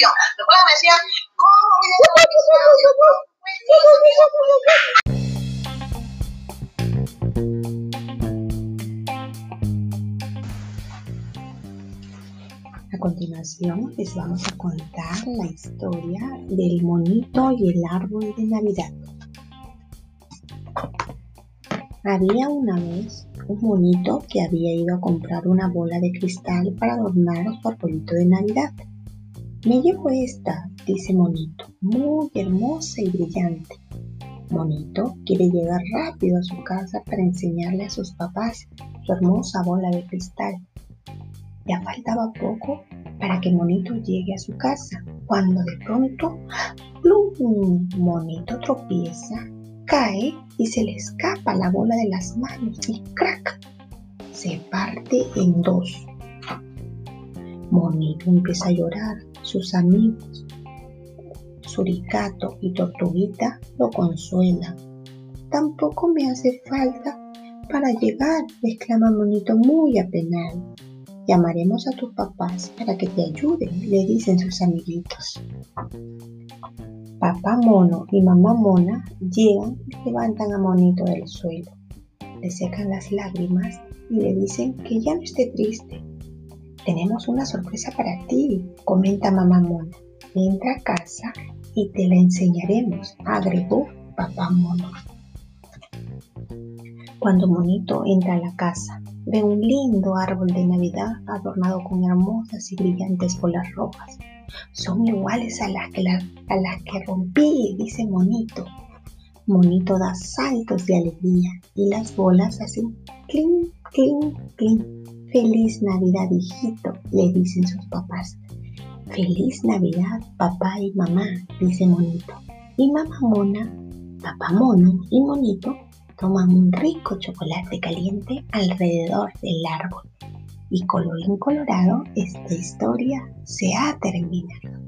continuación. Después me decían, ¿cómo voy a A continuación les vamos a contar la historia del monito y el árbol de Navidad. Había una vez un monito que había ido a comprar una bola de cristal para adornar su arbolito de Navidad. Me llevo esta, dice Monito, muy hermosa y brillante. Monito quiere llegar rápido a su casa para enseñarle a sus papás su hermosa bola de cristal. Ya faltaba poco para que Monito llegue a su casa, cuando de pronto, ¡plum! Monito tropieza cae y se le escapa la bola de las manos y ¡crack! Se parte en dos. Monito empieza a llorar. Sus amigos, Suricato y Tortuguita, lo consuelan. Tampoco me hace falta para llegar, exclama Monito muy apenado. Llamaremos a tus papás para que te ayuden, le dicen sus amiguitos. Papá mono y mamá mona llegan y levantan a Monito del suelo. Le secan las lágrimas y le dicen que ya no esté triste. Tenemos una sorpresa para ti, comenta mamá mona. Entra a casa y te la enseñaremos, agregó papá mono. Cuando Monito entra a la casa, ve un lindo árbol de Navidad adornado con hermosas y brillantes bolas rojas son iguales a las que, a las que rompí, dice Monito. Monito da saltos de alegría y las bolas hacen clink, clink, clink. Feliz Navidad, hijito, le dicen sus papás. Feliz Navidad, papá y mamá, dice Monito. Y mamá mona, papá mono y Monito toman un rico chocolate caliente alrededor del árbol y colorín colorado, esta historia se ha terminado.